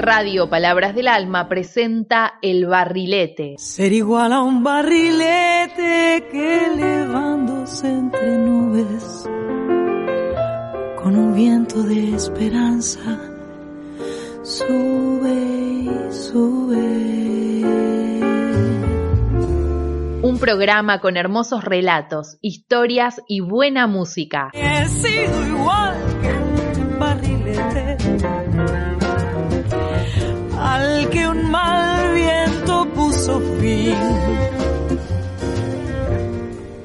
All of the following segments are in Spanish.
Radio Palabras del Alma presenta El Barrilete. Ser igual a un barrilete que elevándose entre nubes con un viento de esperanza sube y sube. Un programa con hermosos relatos, historias y buena música. He sido igual que un barrilete que un mal viento puso fin.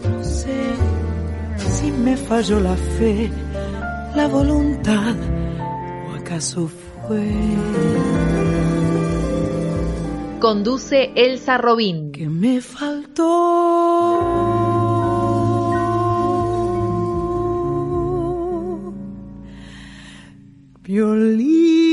No sé si me falló la fe, la voluntad o acaso fue Conduce Elsa Robín. que me faltó. Violín.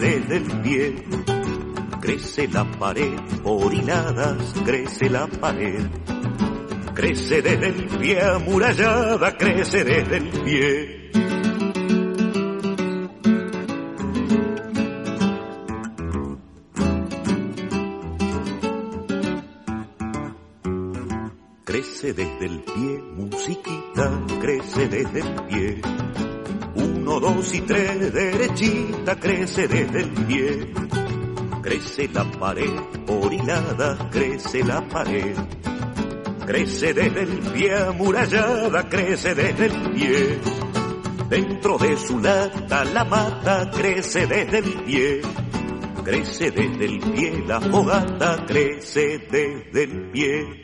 Desde el pie. Crece la pared, por hiladas, crece la pared. Crece desde el pie, amurallada, crece desde el pie. Crece desde el pie, musiquita, crece desde el pie. Dos y tres, derechita, crece desde el pie. Crece la pared, por crece la pared. Crece desde el pie, amurallada, crece desde el pie. Dentro de su lata la mata, crece desde el pie. Crece desde el pie la fogata, crece desde el pie.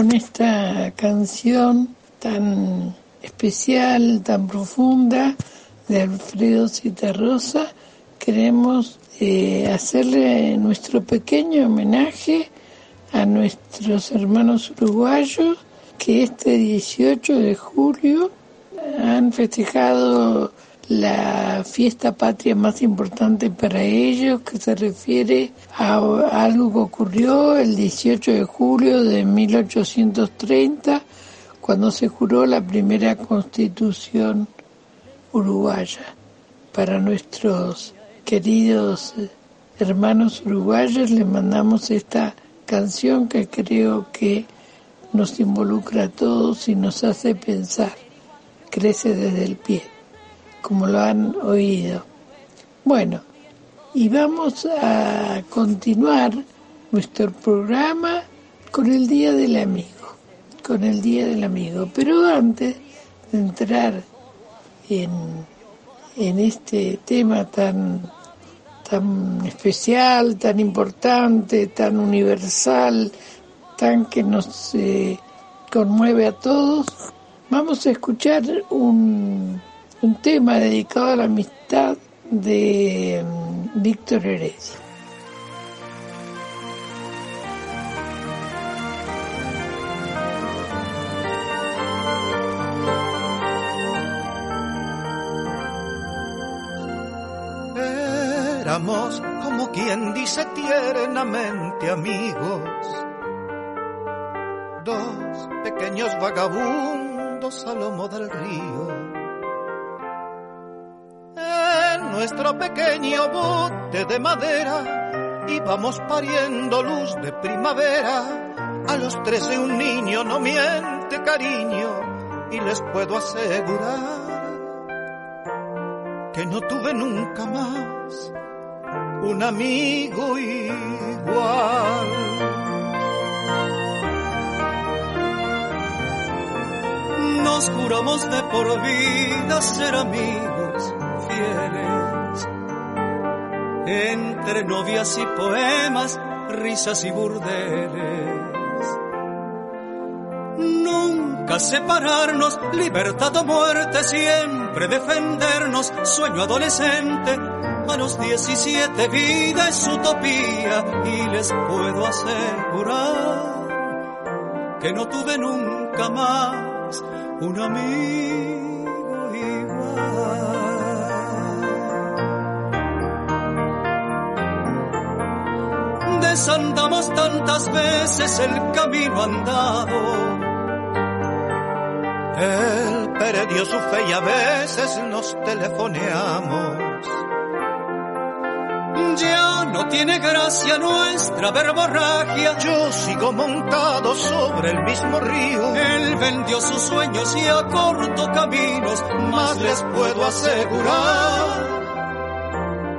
Con esta canción tan especial, tan profunda de Alfredo Citarrosa, queremos eh, hacerle nuestro pequeño homenaje a nuestros hermanos uruguayos que este 18 de julio han festejado la fiesta patria más importante para ellos, que se refiere a algo que ocurrió el 18 de julio de 1830, cuando se juró la primera constitución uruguaya. Para nuestros queridos hermanos uruguayos les mandamos esta canción que creo que nos involucra a todos y nos hace pensar. Crece desde el pie, como lo han oído. Bueno, y vamos a continuar nuestro programa con el Día del Amigo, con el Día del Amigo. Pero antes de entrar en, en este tema tan, tan especial, tan importante, tan universal, tan que nos eh, conmueve a todos, vamos a escuchar un, un tema dedicado a la amistad de um, Víctor Heredia. Éramos como quien dice tiernamente amigos, dos pequeños vagabundos a lomo del río nuestro pequeño bote de madera íbamos pariendo luz de primavera. A los trece un niño no miente cariño y les puedo asegurar que no tuve nunca más un amigo igual. Nos juramos de por vida ser amigos entre novias y poemas, risas y burdeles. Nunca separarnos, libertad o muerte, siempre defendernos, sueño adolescente. A los 17 vida es utopía y les puedo asegurar que no tuve nunca más un amigo igual. Desandamos tantas veces el camino andado. Él perdió su fe y a veces nos telefoneamos. Ya no tiene gracia nuestra verborragia. Yo sigo montado sobre el mismo río. Él vendió sus sueños y acortó caminos, más les puedo asegurar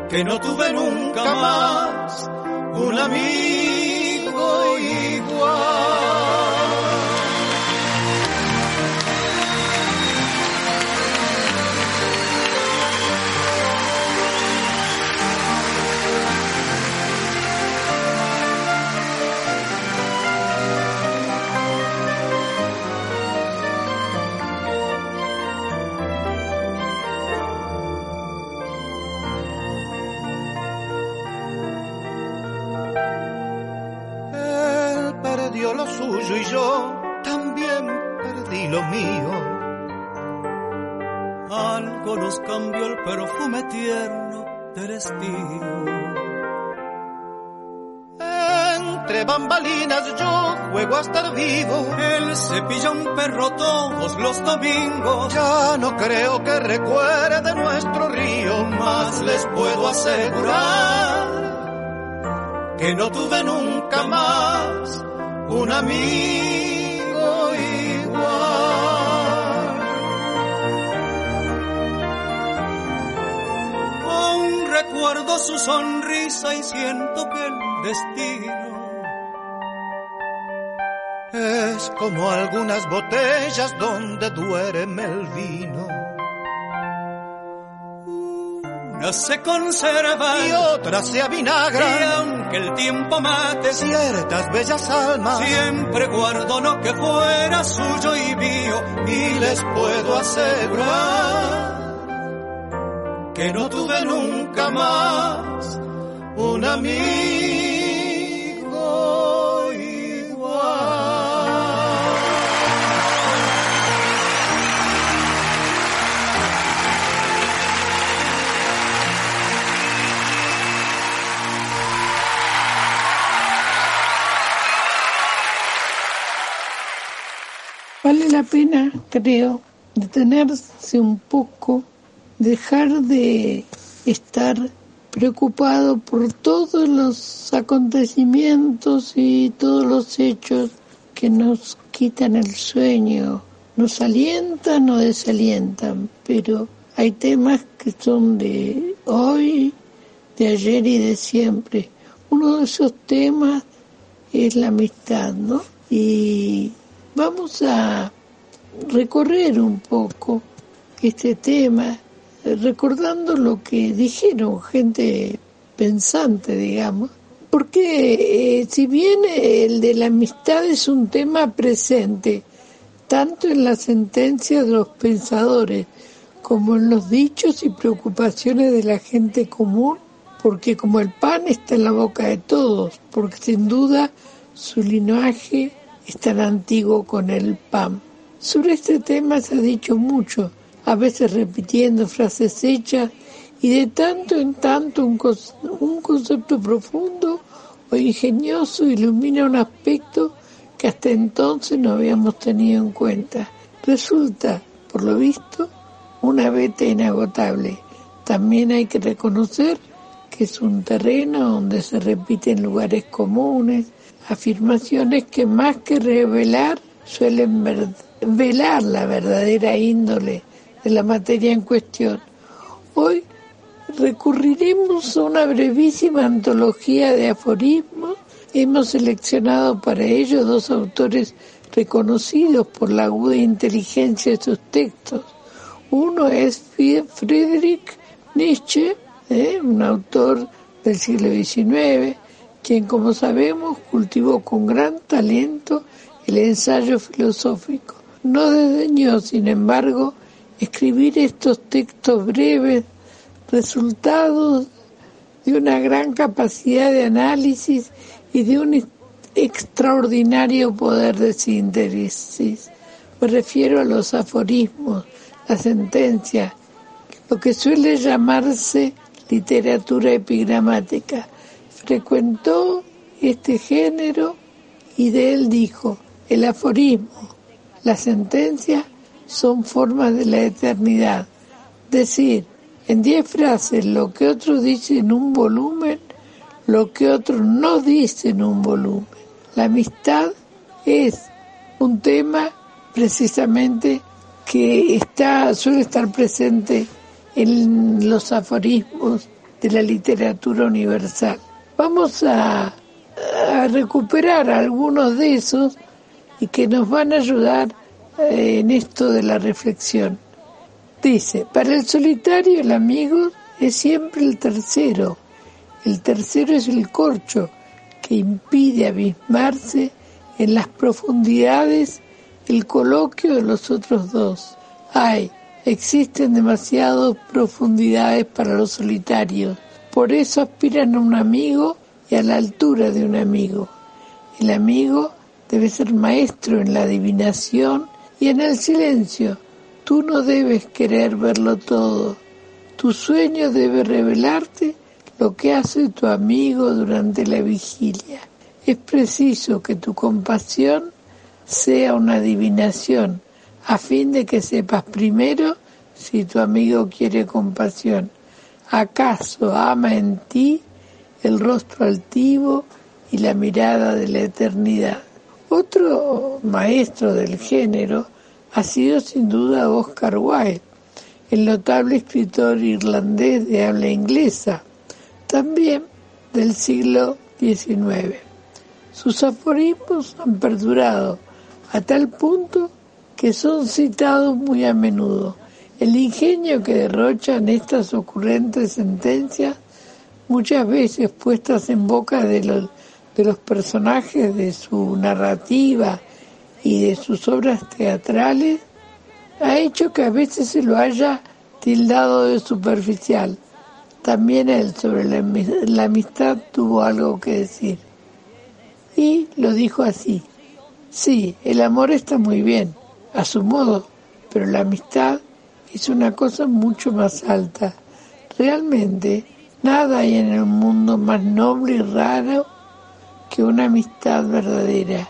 que no tuve nunca más un amigo igual. Y yo también perdí lo mío. Algo nos cambió el perfume tierno del estío. Entre bambalinas yo juego a estar vivo. Él cepilla un perro todos los domingos. Ya no creo que recuerde nuestro río, más les puedo asegurar que no tuve nunca más un amigo igual. Aún recuerdo su sonrisa y siento que el destino es como algunas botellas donde duerme el vino se conservan y otras se avinagran. Y aunque el tiempo mate ciertas bellas almas, siempre guardo lo que fuera suyo y mío. Y les puedo asegurar que no tuve nunca más un amigo. La pena, creo, detenerse un poco, dejar de estar preocupado por todos los acontecimientos y todos los hechos que nos quitan el sueño, nos alientan o desalientan, pero hay temas que son de hoy, de ayer y de siempre. Uno de esos temas es la amistad, ¿no? Y vamos a recorrer un poco este tema, recordando lo que dijeron gente pensante, digamos, porque eh, si bien el de la amistad es un tema presente, tanto en las sentencias de los pensadores como en los dichos y preocupaciones de la gente común, porque como el pan está en la boca de todos, porque sin duda su linaje es tan antiguo con el pan. Sobre este tema se ha dicho mucho, a veces repitiendo frases hechas y de tanto en tanto un, un concepto profundo o ingenioso ilumina un aspecto que hasta entonces no habíamos tenido en cuenta. Resulta, por lo visto, una beta inagotable. También hay que reconocer que es un terreno donde se repiten lugares comunes, afirmaciones que más que revelar suelen velar la verdadera índole de la materia en cuestión. Hoy recurriremos a una brevísima antología de aforismos. Hemos seleccionado para ello dos autores reconocidos por la aguda inteligencia de sus textos. Uno es Friedrich Nietzsche, ¿eh? un autor del siglo XIX, quien como sabemos cultivó con gran talento el ensayo filosófico. No desdeñó, sin embargo, escribir estos textos breves, resultados de una gran capacidad de análisis y de un extraordinario poder de síntesis. Me refiero a los aforismos, la sentencia, lo que suele llamarse literatura epigramática. Frecuentó este género y de él dijo, el aforismo, la sentencia son formas de la eternidad. Decir en diez frases lo que otro dice en un volumen, lo que otro no dice en un volumen. La amistad es un tema precisamente que está, suele estar presente en los aforismos de la literatura universal. Vamos a, a recuperar algunos de esos y que nos van a ayudar eh, en esto de la reflexión. Dice, para el solitario el amigo es siempre el tercero. El tercero es el corcho que impide abismarse en las profundidades el coloquio de los otros dos. Ay, existen demasiadas profundidades para los solitarios. Por eso aspiran a un amigo y a la altura de un amigo. El amigo debe ser maestro en la adivinación y en el silencio. Tú no debes querer verlo todo. Tu sueño debe revelarte lo que hace tu amigo durante la vigilia. Es preciso que tu compasión sea una adivinación, a fin de que sepas primero si tu amigo quiere compasión. ¿Acaso ama en ti el rostro altivo y la mirada de la eternidad? Otro maestro del género ha sido sin duda Oscar Wilde, el notable escritor irlandés de habla inglesa, también del siglo XIX. Sus aforismos han perdurado a tal punto que son citados muy a menudo. El ingenio que derrochan estas ocurrentes sentencias, muchas veces puestas en boca de los, de los personajes de su narrativa y de sus obras teatrales, ha hecho que a veces se lo haya tildado de superficial. También él sobre la, la amistad tuvo algo que decir. Y lo dijo así. Sí, el amor está muy bien, a su modo, pero la amistad es una cosa mucho más alta. Realmente, nada hay en el mundo más noble y raro que una amistad verdadera.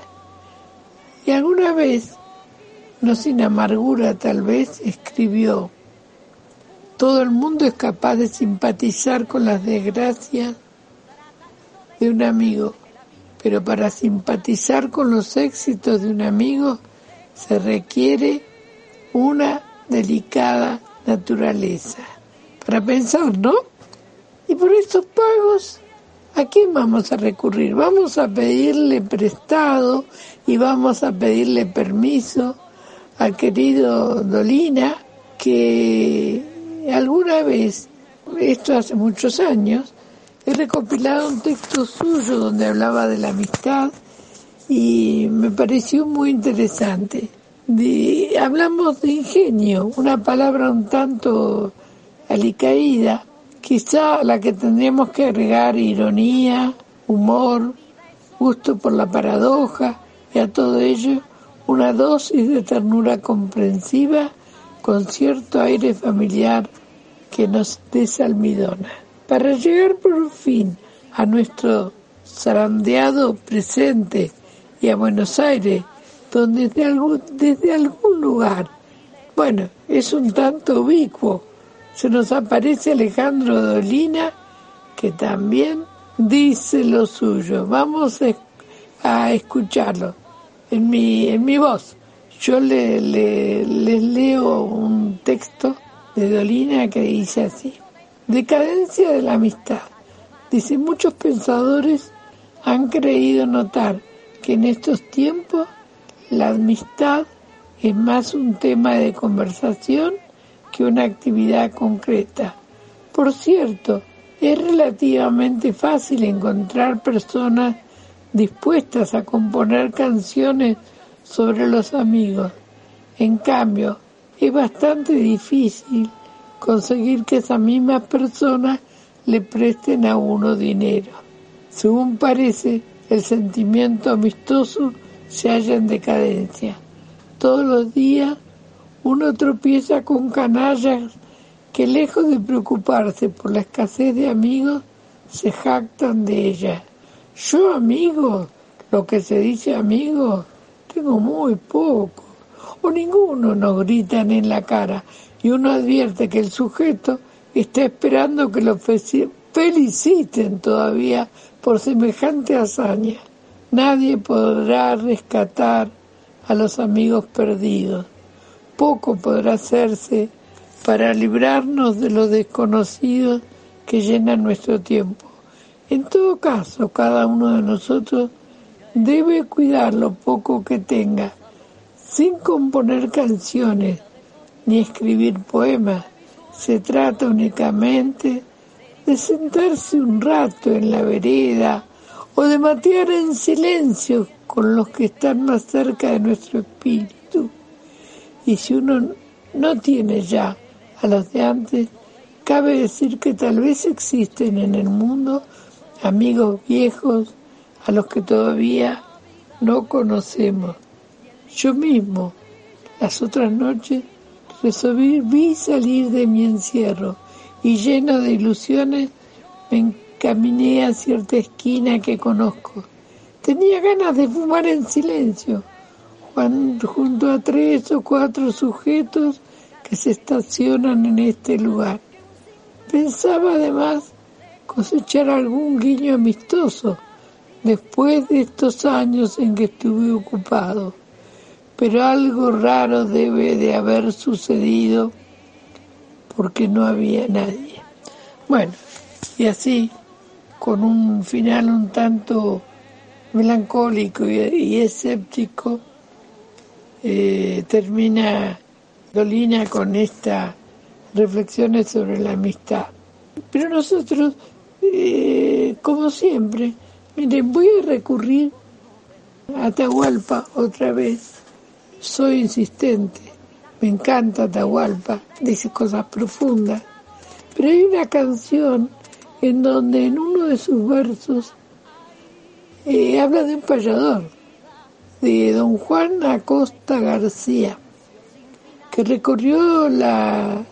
Y alguna vez no sin amargura tal vez, escribió, todo el mundo es capaz de simpatizar con las desgracias de un amigo, pero para simpatizar con los éxitos de un amigo se requiere una delicada naturaleza. Para pensar, ¿no? Y por estos pagos, ¿a quién vamos a recurrir? Vamos a pedirle prestado y vamos a pedirle permiso al querido Dolina, que alguna vez, esto hace muchos años, he recopilado un texto suyo donde hablaba de la amistad y me pareció muy interesante. hablamos de ingenio, una palabra un tanto alicaída, quizá la que tendríamos que agregar ironía, humor, gusto por la paradoja y a todo ello una dosis de ternura comprensiva con cierto aire familiar que nos desalmidona. Para llegar por fin a nuestro zarandeado presente y a Buenos Aires, donde desde algún, desde algún lugar, bueno, es un tanto ubicuo, se nos aparece Alejandro Dolina, que también dice lo suyo. Vamos a escucharlo en mi, en mi voz. Yo le, le, les leo un texto de Dolina que dice así. Decadencia de la amistad. Dice, muchos pensadores han creído notar que en estos tiempos la amistad es más un tema de conversación que una actividad concreta. Por cierto, es relativamente fácil encontrar personas dispuestas a componer canciones sobre los amigos. En cambio, es bastante difícil conseguir que esas mismas personas le presten a uno dinero. Según parece, el sentimiento amistoso se halla en decadencia. Todos los días uno tropieza con canallas que lejos de preocuparse por la escasez de amigos, se jactan de ella. Yo amigo, lo que se dice amigo, tengo muy poco, o ninguno nos gritan en la cara, y uno advierte que el sujeto está esperando que lo feliciten todavía por semejante hazaña. Nadie podrá rescatar a los amigos perdidos. Poco podrá hacerse para librarnos de los desconocidos que llenan nuestro tiempo. En todo caso, cada uno de nosotros debe cuidar lo poco que tenga, sin componer canciones ni escribir poemas. Se trata únicamente de sentarse un rato en la vereda o de matear en silencio con los que están más cerca de nuestro espíritu. Y si uno no tiene ya a los de antes, cabe decir que tal vez existen en el mundo amigos viejos a los que todavía no conocemos. Yo mismo, las otras noches, resolví salir de mi encierro y lleno de ilusiones me encaminé a cierta esquina que conozco. Tenía ganas de fumar en silencio, junto a tres o cuatro sujetos que se estacionan en este lugar. Pensaba además cosechar algún guiño amistoso después de estos años en que estuve ocupado. Pero algo raro debe de haber sucedido porque no había nadie. Bueno, y así, con un final un tanto melancólico y, escéptico, eh, termina Dolina con estas reflexiones sobre la amistad. Pero nosotros eh, como siempre, miren, voy a recurrir a Atahualpa otra vez. Soy insistente, me encanta Atahualpa, dice cosas profundas. Pero hay una canción en donde en uno de sus versos eh, habla de un payador, de don Juan Acosta García, que recorrió la,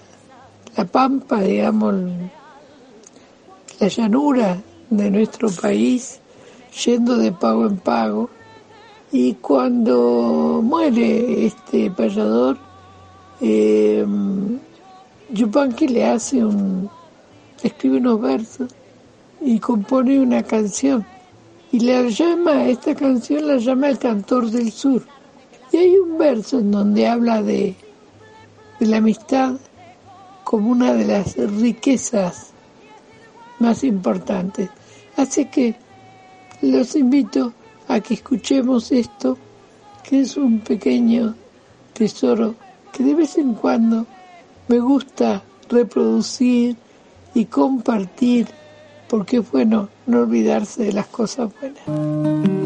la pampa, digamos, la llanura de nuestro país, yendo de pago en pago, Y cuando muere este payador, eh, Yupanqui le hace un, escribe unos versos y compone una canción. Y la llama, esta canción la llama el cantor del sur. Y hay un verso en donde habla de, de la amistad como una de las riquezas más importantes. Así que los invito a que escuchemos esto, que es un pequeño tesoro que de vez en cuando me gusta reproducir y compartir, porque es bueno no olvidarse de las cosas buenas.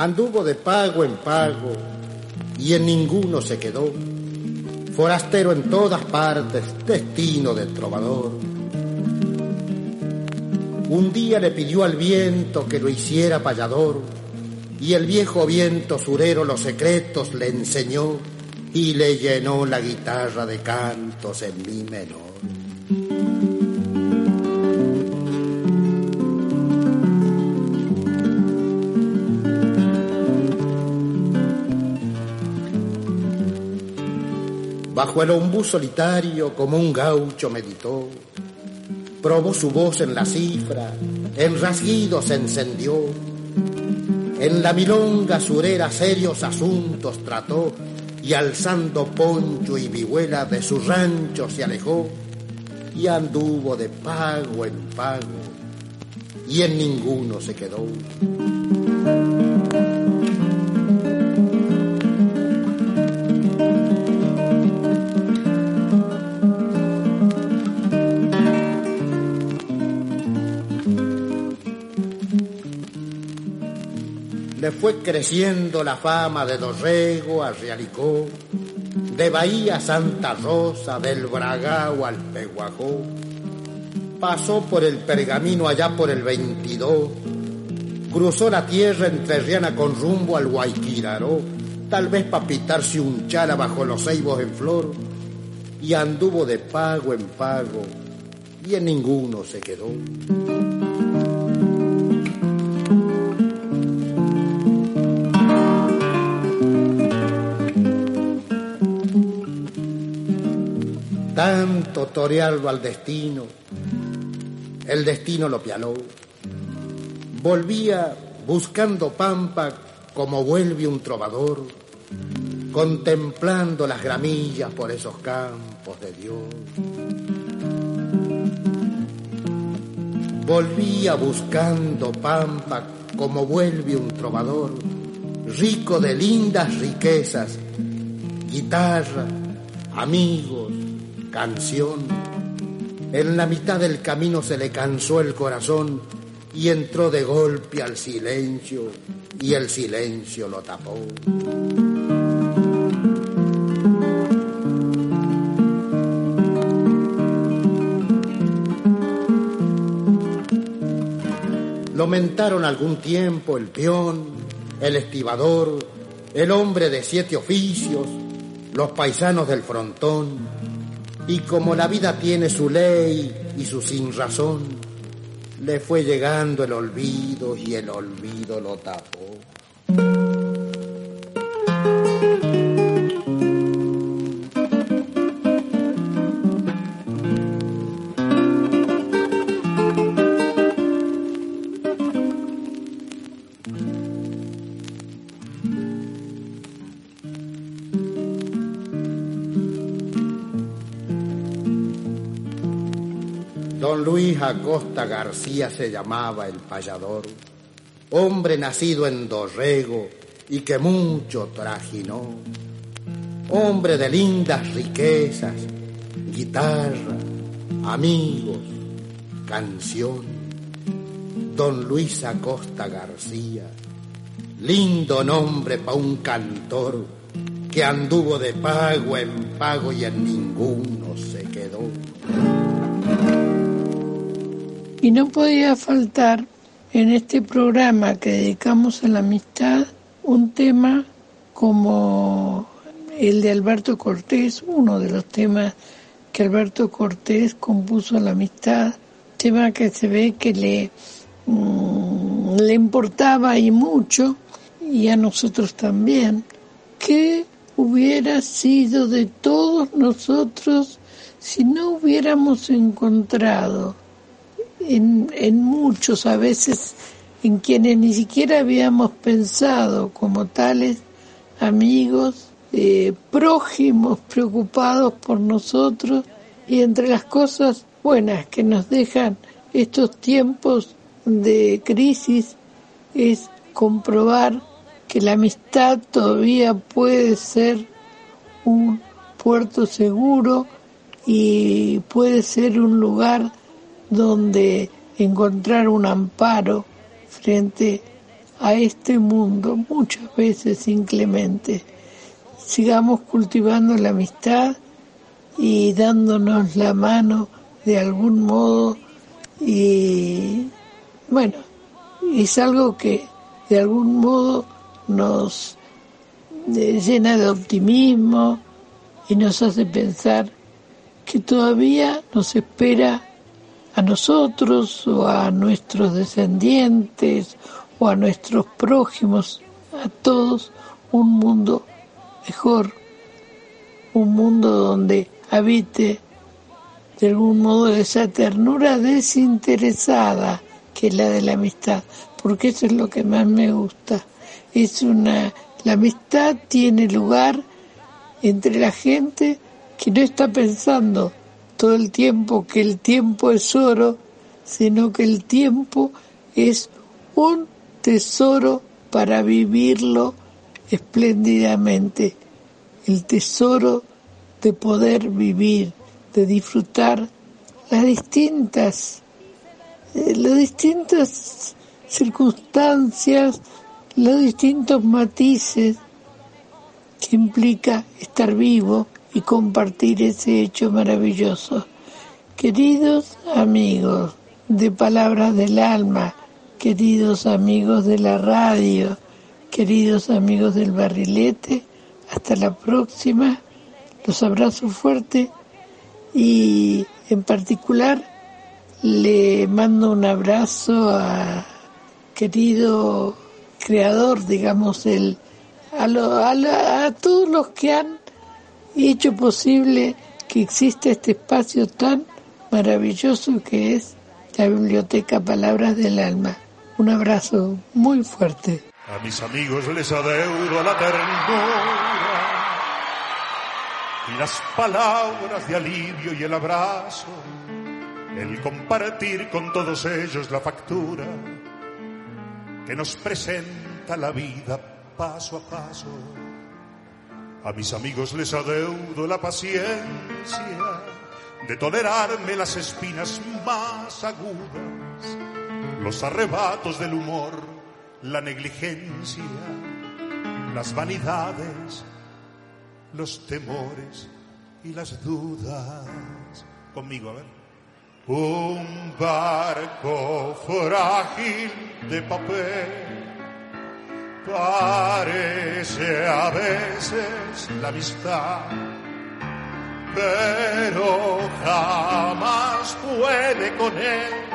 Anduvo de pago en pago y en ninguno se quedó. Forastero en todas partes, destino del trovador. Un día le pidió al viento que lo hiciera payador y el viejo viento surero los secretos le enseñó y le llenó la guitarra de cantos en mi menor. Bajo el ombú solitario como un gaucho meditó, probó su voz en la cifra, en rasguido se encendió, en la milonga surera serios asuntos trató y alzando poncho y vihuela de su rancho se alejó y anduvo de pago en pago y en ninguno se quedó. Fue creciendo la fama de Dorrego a Realicó, de Bahía a Santa Rosa, del Bragao al Peguajó. Pasó por el pergamino allá por el 22, cruzó la tierra entre Riana con rumbo al Guayquiraró, tal vez para pitarse un chala bajo los ceibos en flor, y anduvo de pago en pago, y en ninguno se quedó. Tanto torearlo al destino, el destino lo pialó. Volvía buscando pampa como vuelve un trovador, contemplando las gramillas por esos campos de Dios. Volvía buscando pampa como vuelve un trovador, rico de lindas riquezas, guitarra, amigos, canción. En la mitad del camino se le cansó el corazón y entró de golpe al silencio y el silencio lo tapó. Lo mentaron algún tiempo el peón, el estibador, el hombre de siete oficios, los paisanos del frontón, y como la vida tiene su ley y su sin razón, le fue llegando el olvido y el olvido lo tapó. Luis Acosta García se llamaba el payador. hombre nacido en Dorrego y que mucho trajinó, hombre de lindas riquezas, guitarra, amigos, canción, don Luis Acosta García, lindo nombre pa' un cantor que anduvo de pago en pago y en ninguno se Y no podía faltar en este programa que dedicamos a la amistad un tema como el de Alberto Cortés, uno de los temas que Alberto Cortés compuso a la amistad, tema que se ve que le, mm, le importaba y mucho, y a nosotros también, que hubiera sido de todos nosotros si no hubiéramos encontrado en, muchos, a veces en quienes ni siquiera habíamos pensado como tales amigos, eh, prójimos preocupados por nosotros y entre las cosas buenas que nos dejan estos tiempos de crisis es comprobar que la amistad todavía puede ser un puerto seguro y puede ser un lugar donde encontrar un amparo frente a este mundo muchas veces inclemente. Sigamos cultivando la amistad y dándonos la mano de algún modo y bueno, es algo que de algún modo nos eh, llena de optimismo y nos hace pensar que todavía nos espera a nosotros o a nuestros descendientes o a nuestros prójimos, a todos, un mundo mejor, un mundo donde habite de algún modo esa ternura desinteresada que es la de la amistad, porque eso es lo que más me gusta. Es una la amistad tiene lugar entre la gente que no está pensando todo el tiempo que el tiempo es oro, sino que el tiempo es un tesoro para vivirlo espléndidamente, el tesoro de poder vivir, de disfrutar las distintas, eh, las distintas circunstancias, los distintos matices que implica estar vivo y compartir ese hecho maravilloso. Queridos amigos de Palabras del Alma, queridos amigos de la radio, queridos amigos del barrilete, hasta la próxima, los abrazo fuerte y en particular le mando un abrazo a querido creador, digamos, el, a, a todos los que han hecho posible que exista este espacio tan maravilloso que es la Biblioteca Palabras del Alma. Un abrazo muy fuerte. A mis amigos les adeudo la ternura y las palabras de alivio y el abrazo, el compartir con todos ellos la factura que nos presenta la vida paso a paso a mis amigos les adeudo la paciencia de tolerarme las espinas más agudas, los arrebatos del humor, la negligencia, las vanidades, los temores y las dudas. Conmigo, a ver. Un barco frágil de papel Parece a veces la amistad, pero jamás puede con él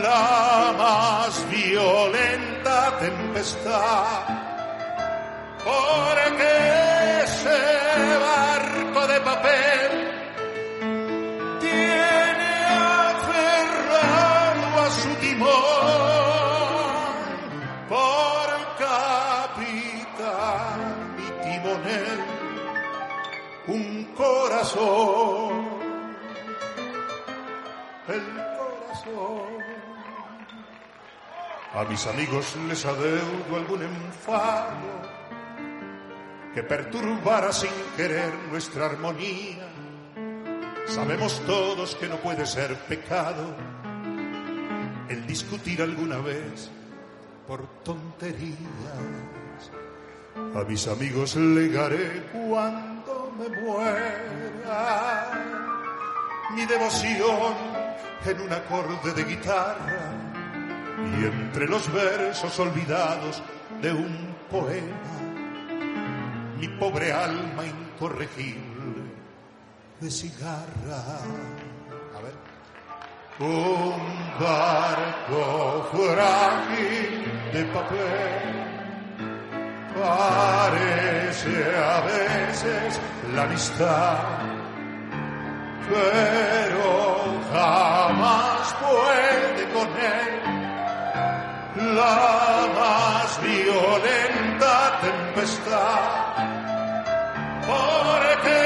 la más violenta tempestad. Porque ese barco de papel corazón, el corazón. A mis amigos les adeudo algún enfado que perturbara sin querer nuestra armonía. Sabemos todos que no puede ser pecado el discutir alguna vez por tonterías. A mis amigos legaré cuando me muera mi devoción en un acorde de guitarra y entre los versos olvidados de un poema mi pobre alma incorregible de cigarra. A ver. Un barco frágil de papel parece a veces la amistad, pero jamás puede con él la más violenta tempestad. Porque